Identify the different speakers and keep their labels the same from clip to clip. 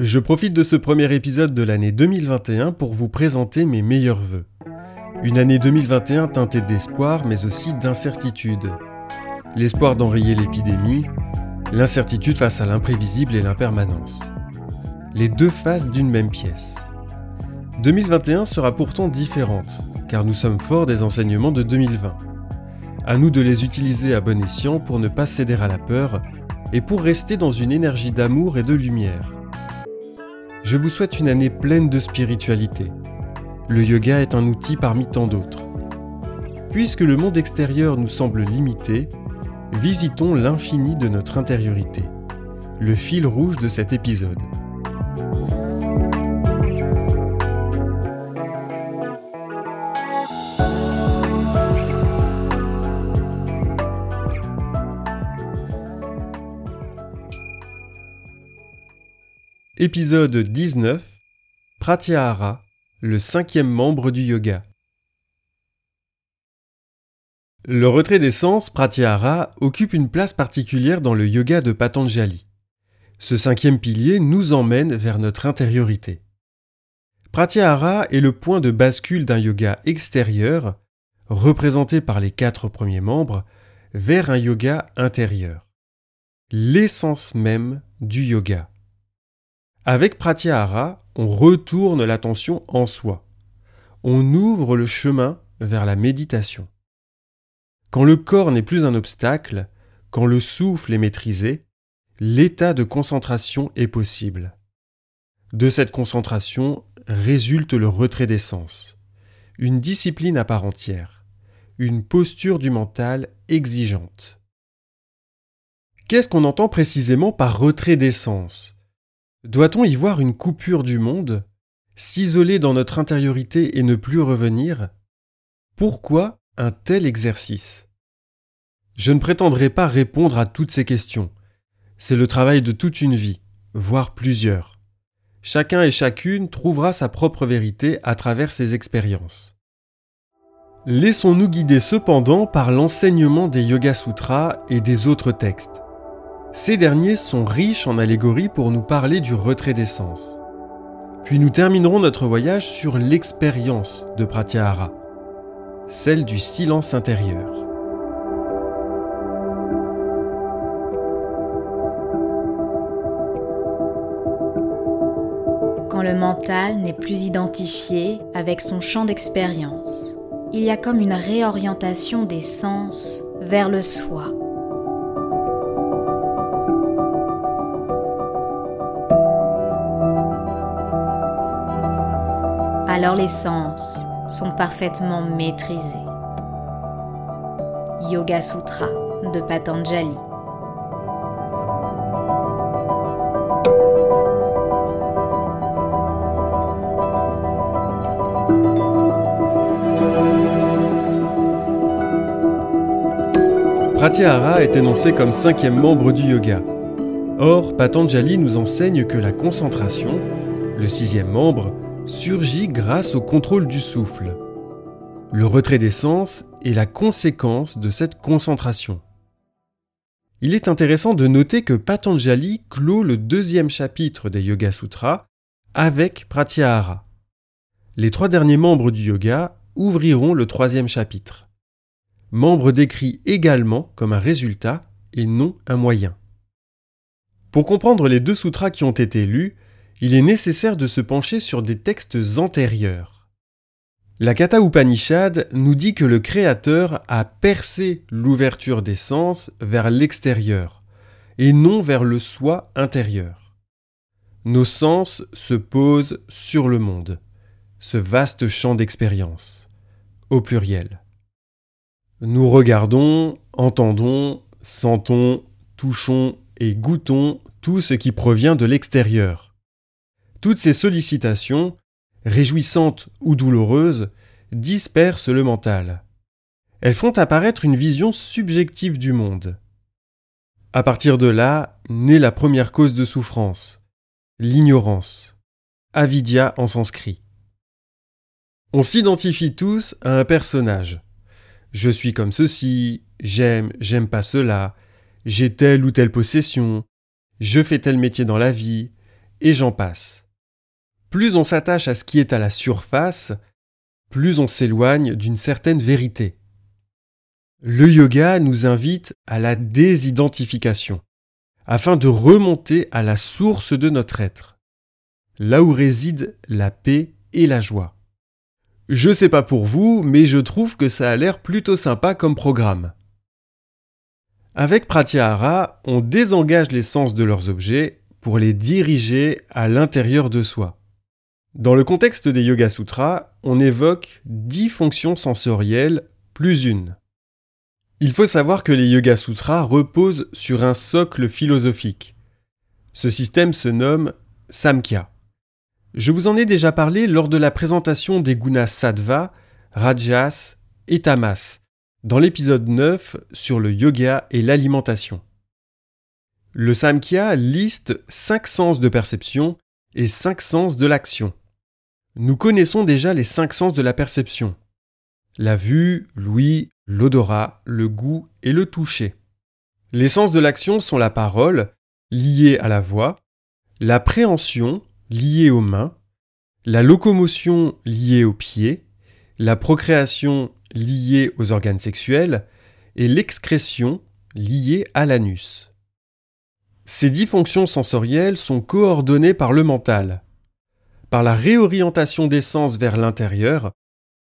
Speaker 1: Je profite de ce premier épisode de l'année 2021 pour vous présenter mes meilleurs vœux. Une année 2021 teintée d'espoir mais aussi d'incertitude. L'espoir d'enrayer l'épidémie, l'incertitude face à l'imprévisible et l'impermanence. Les deux faces d'une même pièce. 2021 sera pourtant différente, car nous sommes forts des enseignements de 2020. À nous de les utiliser à bon escient pour ne pas céder à la peur et pour rester dans une énergie d'amour et de lumière. Je vous souhaite une année pleine de spiritualité. Le yoga est un outil parmi tant d'autres. Puisque le monde extérieur nous semble limité, visitons l'infini de notre intériorité, le fil rouge de cet épisode. Épisode 19 Pratyahara, le cinquième membre du yoga. Le retrait des sens, Pratyahara, occupe une place particulière dans le yoga de Patanjali. Ce cinquième pilier nous emmène vers notre intériorité. Pratyahara est le point de bascule d'un yoga extérieur, représenté par les quatre premiers membres, vers un yoga intérieur. L'essence même du yoga. Avec Pratyahara, on retourne l'attention en soi. On ouvre le chemin vers la méditation. Quand le corps n'est plus un obstacle, quand le souffle est maîtrisé, l'état de concentration est possible. De cette concentration résulte le retrait des sens, une discipline à part entière, une posture du mental exigeante. Qu'est-ce qu'on entend précisément par retrait des sens doit-on y voir une coupure du monde S'isoler dans notre intériorité et ne plus revenir? Pourquoi un tel exercice? Je ne prétendrai pas répondre à toutes ces questions. C'est le travail de toute une vie, voire plusieurs. Chacun et chacune trouvera sa propre vérité à travers ses expériences. Laissons-nous guider cependant par l'enseignement des Yoga Sutras et des autres textes. Ces derniers sont riches en allégories pour nous parler du retrait des sens. Puis nous terminerons notre voyage sur l'expérience de Pratyahara, celle du silence intérieur.
Speaker 2: Quand le mental n'est plus identifié avec son champ d'expérience, il y a comme une réorientation des sens vers le soi alors les sens sont parfaitement maîtrisés. Yoga Sutra de Patanjali.
Speaker 1: Pratyahara est énoncé comme cinquième membre du yoga. Or, Patanjali nous enseigne que la concentration, le sixième membre, surgit grâce au contrôle du souffle. Le retrait des sens est la conséquence de cette concentration. Il est intéressant de noter que Patanjali clôt le deuxième chapitre des Yoga Sutras avec Pratyahara. Les trois derniers membres du yoga ouvriront le troisième chapitre. Membres décrits également comme un résultat et non un moyen. Pour comprendre les deux sutras qui ont été lus, il est nécessaire de se pencher sur des textes antérieurs. La Katha Upanishad nous dit que le Créateur a percé l'ouverture des sens vers l'extérieur et non vers le soi intérieur. Nos sens se posent sur le monde, ce vaste champ d'expérience, au pluriel. Nous regardons, entendons, sentons, touchons et goûtons tout ce qui provient de l'extérieur. Toutes ces sollicitations, réjouissantes ou douloureuses, dispersent le mental. Elles font apparaître une vision subjective du monde. À partir de là naît la première cause de souffrance, l'ignorance, avidya en sanskrit. On s'identifie tous à un personnage. Je suis comme ceci, j'aime, j'aime pas cela, j'ai telle ou telle possession, je fais tel métier dans la vie, et j'en passe. Plus on s'attache à ce qui est à la surface, plus on s'éloigne d'une certaine vérité. Le yoga nous invite à la désidentification, afin de remonter à la source de notre être, là où réside la paix et la joie. Je sais pas pour vous, mais je trouve que ça a l'air plutôt sympa comme programme. Avec Pratyahara, on désengage les sens de leurs objets pour les diriger à l'intérieur de soi. Dans le contexte des Yoga Sutras, on évoque dix fonctions sensorielles plus une. Il faut savoir que les Yoga Sutras reposent sur un socle philosophique. Ce système se nomme Samkhya. Je vous en ai déjà parlé lors de la présentation des gunas sattva, rajas et tamas, dans l'épisode 9 sur le yoga et l'alimentation. Le Samkhya liste cinq sens de perception et cinq sens de l'action. Nous connaissons déjà les cinq sens de la perception. La vue, l'ouïe, l'odorat, le goût et le toucher. Les sens de l'action sont la parole, liée à la voix, la préhension, liée aux mains, la locomotion liée aux pieds, la procréation liée aux organes sexuels et l'excrétion liée à l'anus. Ces dix fonctions sensorielles sont coordonnées par le mental. Par la réorientation des sens vers l'intérieur,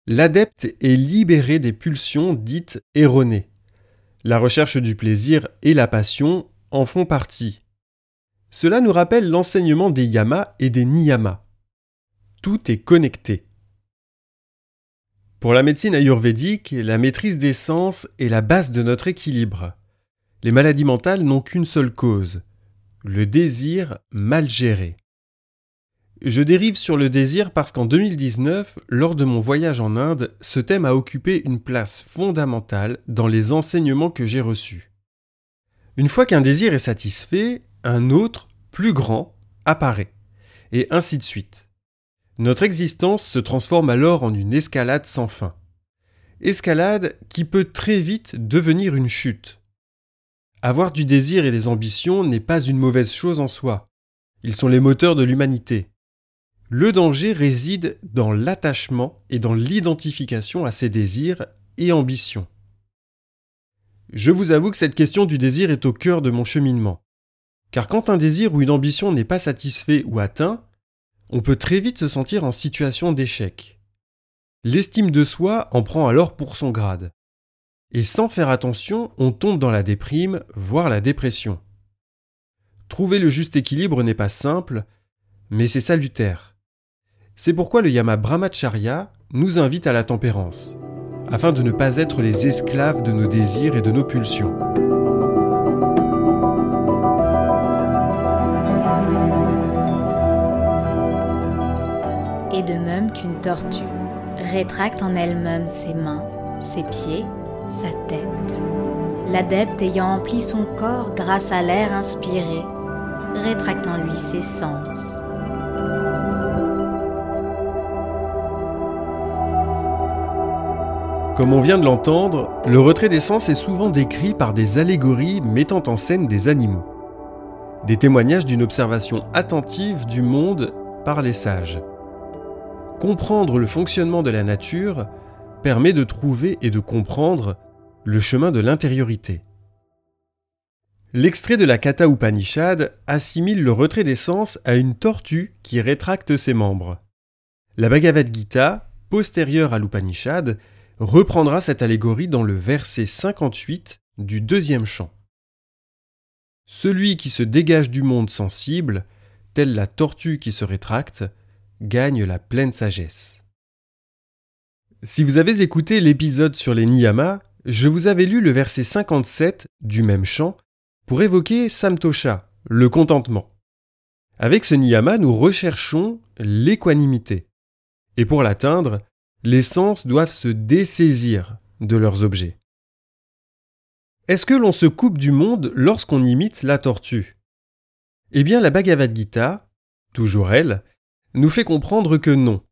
Speaker 1: l'adepte est libéré des pulsions dites erronées. La recherche du plaisir et la passion en font partie. Cela nous rappelle l'enseignement des yamas et des niyamas. Tout est connecté. Pour la médecine ayurvédique, la maîtrise des sens est la base de notre équilibre. Les maladies mentales n'ont qu'une seule cause, le désir mal géré. Je dérive sur le désir parce qu'en 2019, lors de mon voyage en Inde, ce thème a occupé une place fondamentale dans les enseignements que j'ai reçus. Une fois qu'un désir est satisfait, un autre, plus grand, apparaît, et ainsi de suite. Notre existence se transforme alors en une escalade sans fin. Escalade qui peut très vite devenir une chute. Avoir du désir et des ambitions n'est pas une mauvaise chose en soi. Ils sont les moteurs de l'humanité. Le danger réside dans l'attachement et dans l'identification à ses désirs et ambitions. Je vous avoue que cette question du désir est au cœur de mon cheminement. Car quand un désir ou une ambition n'est pas satisfait ou atteint, on peut très vite se sentir en situation d'échec. L'estime de soi en prend alors pour son grade. Et sans faire attention, on tombe dans la déprime, voire la dépression. Trouver le juste équilibre n'est pas simple, mais c'est salutaire. C'est pourquoi le Yama Brahmacharya nous invite à la tempérance, afin de ne pas être les esclaves de nos désirs et de nos pulsions.
Speaker 2: Et de même qu'une tortue rétracte en elle-même ses mains, ses pieds, sa tête. L'adepte ayant empli son corps grâce à l'air inspiré, rétracte en lui ses sens.
Speaker 1: Comme on vient de l'entendre, le retrait des sens est souvent décrit par des allégories mettant en scène des animaux. Des témoignages d'une observation attentive du monde par les sages. Comprendre le fonctionnement de la nature permet de trouver et de comprendre le chemin de l'intériorité. L'extrait de la Katha Upanishad assimile le retrait des sens à une tortue qui rétracte ses membres. La Bhagavad Gita, postérieure à l'Upanishad, reprendra cette allégorie dans le verset 58 du deuxième chant. Celui qui se dégage du monde sensible, telle la tortue qui se rétracte, gagne la pleine sagesse. Si vous avez écouté l'épisode sur les niyamas, je vous avais lu le verset 57 du même chant pour évoquer Samtosha, le contentement. Avec ce niyama, nous recherchons l'équanimité. Et pour l'atteindre, les sens doivent se dessaisir de leurs objets. Est-ce que l'on se coupe du monde lorsqu'on imite la tortue? Eh bien, la Bhagavad Gita, toujours elle, nous fait comprendre que non.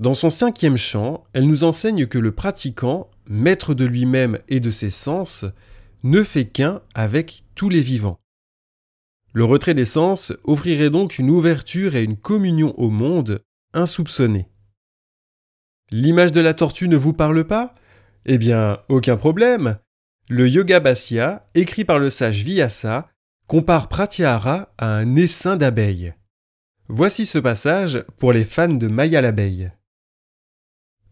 Speaker 1: Dans son cinquième chant, elle nous enseigne que le pratiquant, maître de lui-même et de ses sens, ne fait qu'un avec tous les vivants. Le retrait des sens offrirait donc une ouverture et une communion au monde insoupçonnée. L'image de la tortue ne vous parle pas? Eh bien, aucun problème. Le Yoga Bhasya, écrit par le sage Vyasa, compare Pratyahara à un essaim d'abeilles. Voici ce passage pour les fans de Maya l'abeille.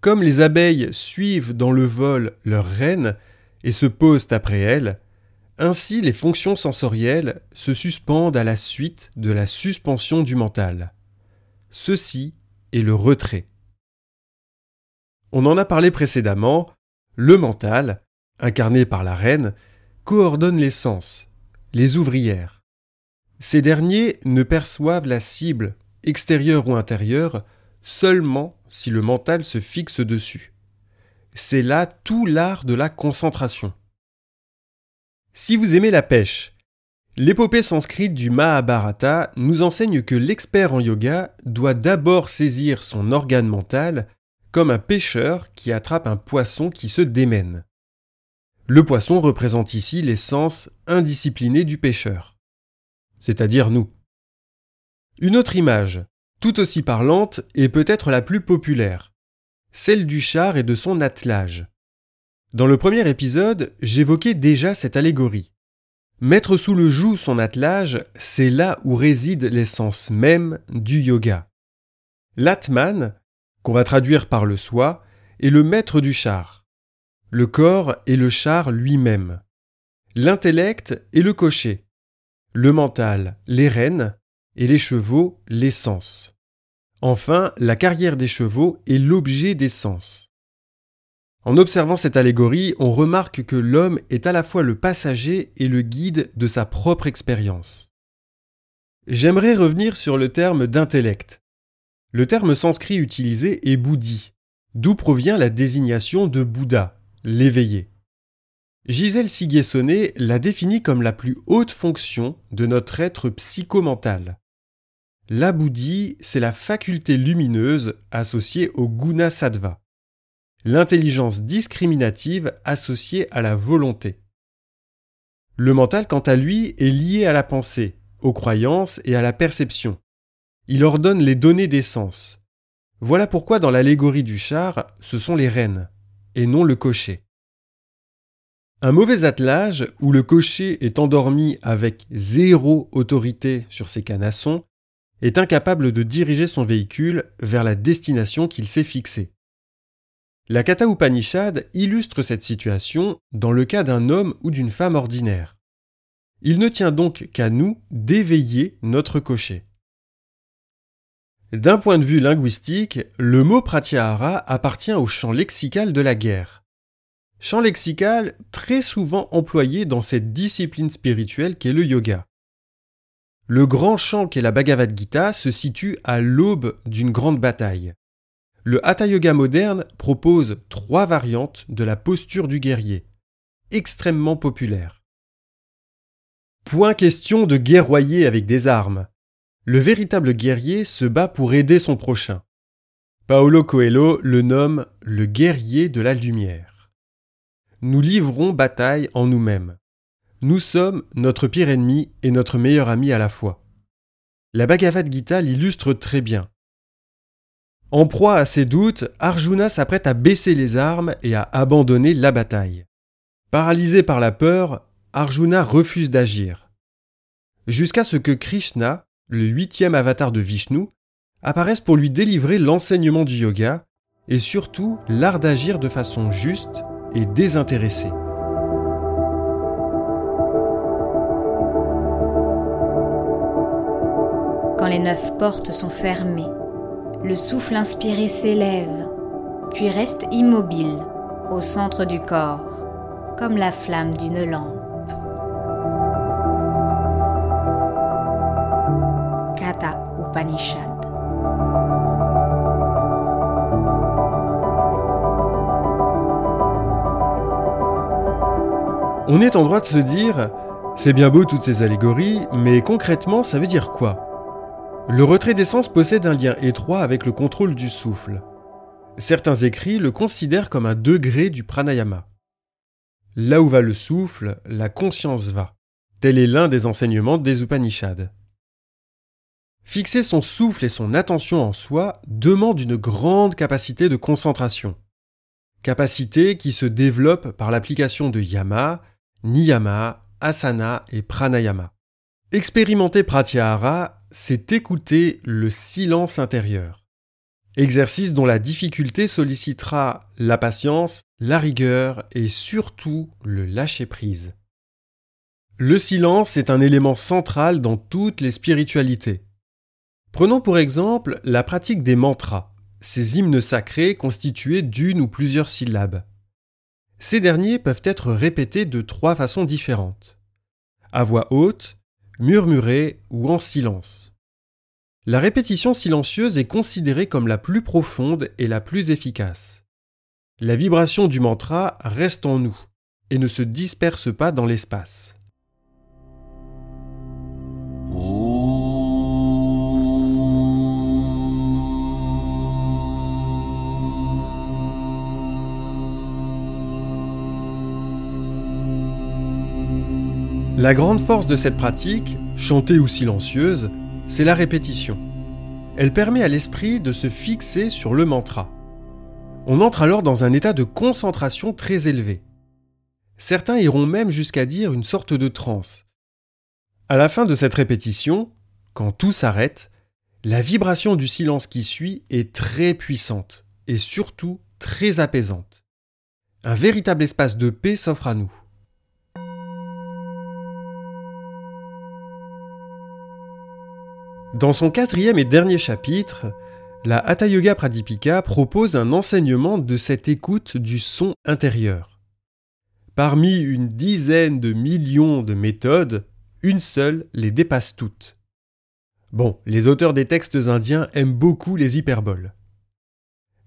Speaker 1: Comme les abeilles suivent dans le vol leur reine et se posent après elle, ainsi les fonctions sensorielles se suspendent à la suite de la suspension du mental. Ceci est le retrait. On en a parlé précédemment, le mental, incarné par la reine, coordonne les sens, les ouvrières. Ces derniers ne perçoivent la cible, extérieure ou intérieure, seulement si le mental se fixe dessus. C'est là tout l'art de la concentration. Si vous aimez la pêche, l'épopée sanscrite du Mahabharata nous enseigne que l'expert en yoga doit d'abord saisir son organe mental comme un pêcheur qui attrape un poisson qui se démène. Le poisson représente ici les sens indisciplinés du pêcheur, c'est-à-dire nous. Une autre image, tout aussi parlante, est peut-être la plus populaire, celle du char et de son attelage. Dans le premier épisode, j'évoquais déjà cette allégorie. Mettre sous le joug son attelage, c'est là où réside l'essence même du yoga. L'atman, qu'on va traduire par le soi, est le maître du char. Le corps est le char lui-même. L'intellect est le cocher. Le mental, les rênes, et les chevaux, l'essence. Enfin, la carrière des chevaux est l'objet des sens. En observant cette allégorie, on remarque que l'homme est à la fois le passager et le guide de sa propre expérience. J'aimerais revenir sur le terme d'intellect. Le terme sanskrit utilisé est bouddhi, d'où provient la désignation de Bouddha, l'éveillé. Gisèle Siguessonnet l'a définit comme la plus haute fonction de notre être psychomental. La c'est la faculté lumineuse associée au guna sattva, l'intelligence discriminative associée à la volonté. Le mental, quant à lui, est lié à la pensée, aux croyances et à la perception. Il ordonne les données des sens. Voilà pourquoi dans l'allégorie du char, ce sont les rênes, et non le cocher. Un mauvais attelage, où le cocher est endormi avec zéro autorité sur ses canassons, est incapable de diriger son véhicule vers la destination qu'il s'est fixée. La Kata Upanishad illustre cette situation dans le cas d'un homme ou d'une femme ordinaire. Il ne tient donc qu'à nous d'éveiller notre cocher. D'un point de vue linguistique, le mot pratyahara appartient au champ lexical de la guerre. Champ lexical très souvent employé dans cette discipline spirituelle qu'est le yoga. Le grand champ qu'est la Bhagavad Gita se situe à l'aube d'une grande bataille. Le Hatha Yoga moderne propose trois variantes de la posture du guerrier, extrêmement populaires. Point question de guerroyer avec des armes. Le véritable guerrier se bat pour aider son prochain. Paolo Coelho le nomme le guerrier de la lumière. Nous livrons bataille en nous-mêmes. Nous sommes notre pire ennemi et notre meilleur ami à la fois. La Bhagavad Gita l'illustre très bien. En proie à ses doutes, Arjuna s'apprête à baisser les armes et à abandonner la bataille. Paralysé par la peur, Arjuna refuse d'agir. Jusqu'à ce que Krishna, le huitième avatar de Vishnu, apparaissent pour lui délivrer l'enseignement du yoga et surtout l'art d'agir de façon juste et désintéressée.
Speaker 2: Les neuf portes sont fermées, le souffle inspiré s'élève, puis reste immobile au centre du corps, comme la flamme d'une lampe.
Speaker 1: On est en droit de se dire, c'est bien beau toutes ces allégories, mais concrètement ça veut dire quoi? Le retrait d'essence possède un lien étroit avec le contrôle du souffle. Certains écrits le considèrent comme un degré du pranayama. Là où va le souffle, la conscience va. Tel est l'un des enseignements des Upanishads. Fixer son souffle et son attention en soi demande une grande capacité de concentration. Capacité qui se développe par l'application de yama, niyama, asana et pranayama. Expérimenter pratyahara, c'est écouter le silence intérieur. Exercice dont la difficulté sollicitera la patience, la rigueur et surtout le lâcher-prise. Le silence est un élément central dans toutes les spiritualités. Prenons pour exemple la pratique des mantras, ces hymnes sacrés constitués d'une ou plusieurs syllabes. Ces derniers peuvent être répétés de trois façons différentes. À voix haute, murmurée ou en silence. La répétition silencieuse est considérée comme la plus profonde et la plus efficace. La vibration du mantra reste en nous et ne se disperse pas dans l'espace. La grande force de cette pratique, chantée ou silencieuse, c'est la répétition. Elle permet à l'esprit de se fixer sur le mantra. On entre alors dans un état de concentration très élevé. Certains iront même jusqu'à dire une sorte de transe. À la fin de cette répétition, quand tout s'arrête, la vibration du silence qui suit est très puissante et surtout très apaisante. Un véritable espace de paix s'offre à nous. Dans son quatrième et dernier chapitre, la Hatha Yoga Pradipika propose un enseignement de cette écoute du son intérieur. Parmi une dizaine de millions de méthodes, une seule les dépasse toutes. Bon, les auteurs des textes indiens aiment beaucoup les hyperboles.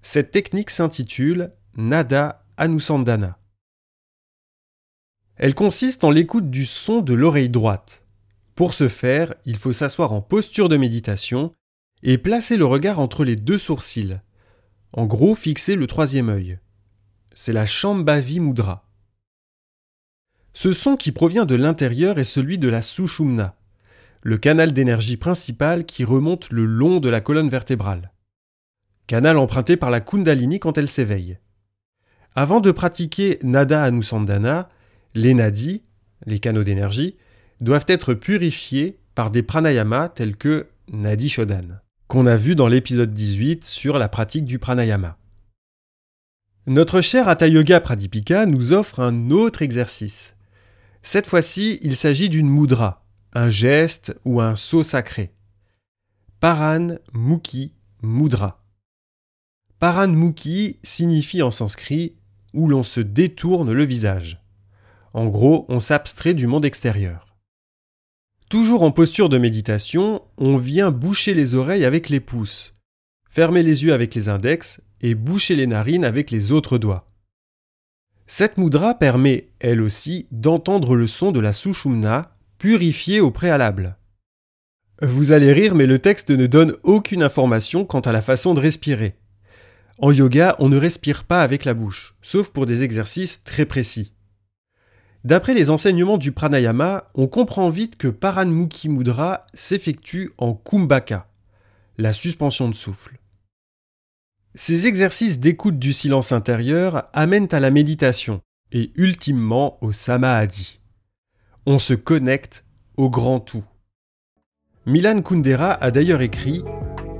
Speaker 1: Cette technique s'intitule Nada Anusandana. Elle consiste en l'écoute du son de l'oreille droite, pour ce faire, il faut s'asseoir en posture de méditation et placer le regard entre les deux sourcils. En gros, fixer le troisième œil. C'est la Shambhavi Mudra. Ce son qui provient de l'intérieur est celui de la Sushumna, le canal d'énergie principal qui remonte le long de la colonne vertébrale. Canal emprunté par la Kundalini quand elle s'éveille. Avant de pratiquer Nada Anusandana, les nadis, les canaux d'énergie, doivent être purifiés par des pranayamas tels que Nadi Shodan, qu'on a vu dans l'épisode 18 sur la pratique du pranayama. Notre cher Hatha Yoga Pradipika nous offre un autre exercice. Cette fois-ci, il s'agit d'une mudra, un geste ou un saut sacré. Paran Mukhi Mudra. Paran Mukhi signifie en sanskrit où l'on se détourne le visage. En gros, on s'abstrait du monde extérieur. Toujours en posture de méditation, on vient boucher les oreilles avec les pouces, fermer les yeux avec les index et boucher les narines avec les autres doigts. Cette mudra permet, elle aussi, d'entendre le son de la sushumna purifiée au préalable. Vous allez rire, mais le texte ne donne aucune information quant à la façon de respirer. En yoga, on ne respire pas avec la bouche, sauf pour des exercices très précis. D'après les enseignements du pranayama, on comprend vite que Paranmukhi Mudra s'effectue en kumbhaka, la suspension de souffle. Ces exercices d'écoute du silence intérieur amènent à la méditation et ultimement au samadhi. On se connecte au grand tout. Milan Kundera a d'ailleurs écrit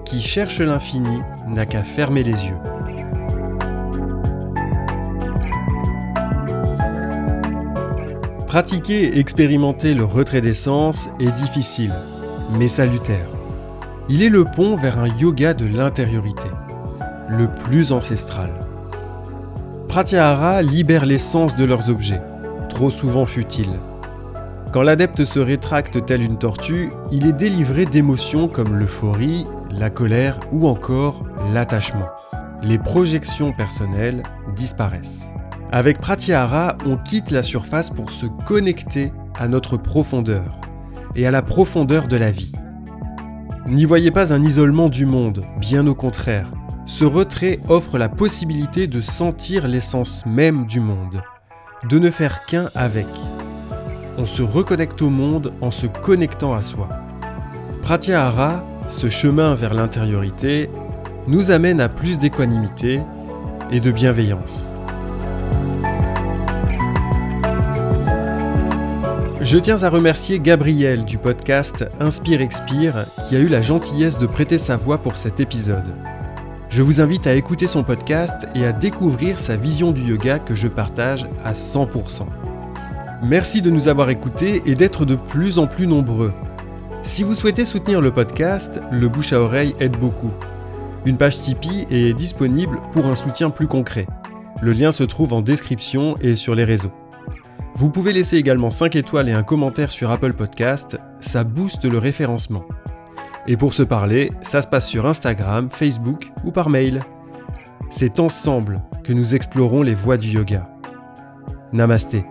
Speaker 1: Qui cherche l'infini n'a qu'à fermer les yeux. Pratiquer et expérimenter le retrait des sens est difficile, mais salutaire. Il est le pont vers un yoga de l'intériorité, le plus ancestral. Pratyahara libère l'essence de leurs objets, trop souvent futiles. Quand l'adepte se rétracte tel une tortue, il est délivré d'émotions comme l'euphorie, la colère ou encore l'attachement. Les projections personnelles disparaissent. Avec Pratyahara, on quitte la surface pour se connecter à notre profondeur et à la profondeur de la vie. N'y voyez pas un isolement du monde, bien au contraire. Ce retrait offre la possibilité de sentir l'essence même du monde, de ne faire qu'un avec. on se reconnecte au monde en se connectant à soi. Pratyahara, ce chemin vers l'intériorité, nous amène à plus d'équanimité et de bienveillance. Je tiens à remercier Gabriel du podcast Inspire Expire qui a eu la gentillesse de prêter sa voix pour cet épisode. Je vous invite à écouter son podcast et à découvrir sa vision du yoga que je partage à 100%. Merci de nous avoir écoutés et d'être de plus en plus nombreux. Si vous souhaitez soutenir le podcast, le bouche à oreille aide beaucoup. Une page Tipeee est disponible pour un soutien plus concret. Le lien se trouve en description et sur les réseaux. Vous pouvez laisser également 5 étoiles et un commentaire sur Apple Podcast, ça booste le référencement. Et pour se parler, ça se passe sur Instagram, Facebook ou par mail. C'est ensemble que nous explorons les voies du yoga. Namasté.